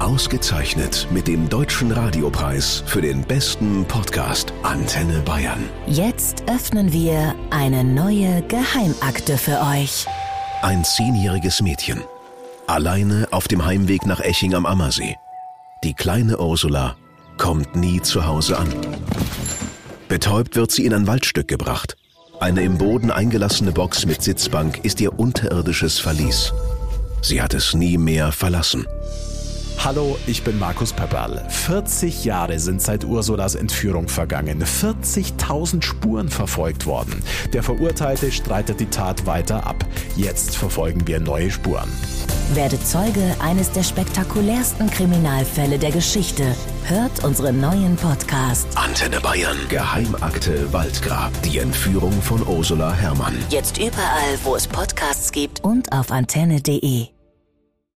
Ausgezeichnet mit dem Deutschen Radiopreis für den besten Podcast Antenne Bayern. Jetzt öffnen wir eine neue Geheimakte für euch. Ein zehnjähriges Mädchen. Alleine auf dem Heimweg nach Eching am Ammersee. Die kleine Ursula kommt nie zu Hause an. Betäubt wird sie in ein Waldstück gebracht. Eine im Boden eingelassene Box mit Sitzbank ist ihr unterirdisches Verlies. Sie hat es nie mehr verlassen. Hallo, ich bin Markus Pepperl. 40 Jahre sind seit Ursulas Entführung vergangen. 40.000 Spuren verfolgt worden. Der Verurteilte streitet die Tat weiter ab. Jetzt verfolgen wir neue Spuren. Werde Zeuge eines der spektakulärsten Kriminalfälle der Geschichte. Hört unseren neuen Podcast. Antenne Bayern. Geheimakte Waldgrab. Die Entführung von Ursula Herrmann. Jetzt überall, wo es Podcasts gibt und auf antenne.de.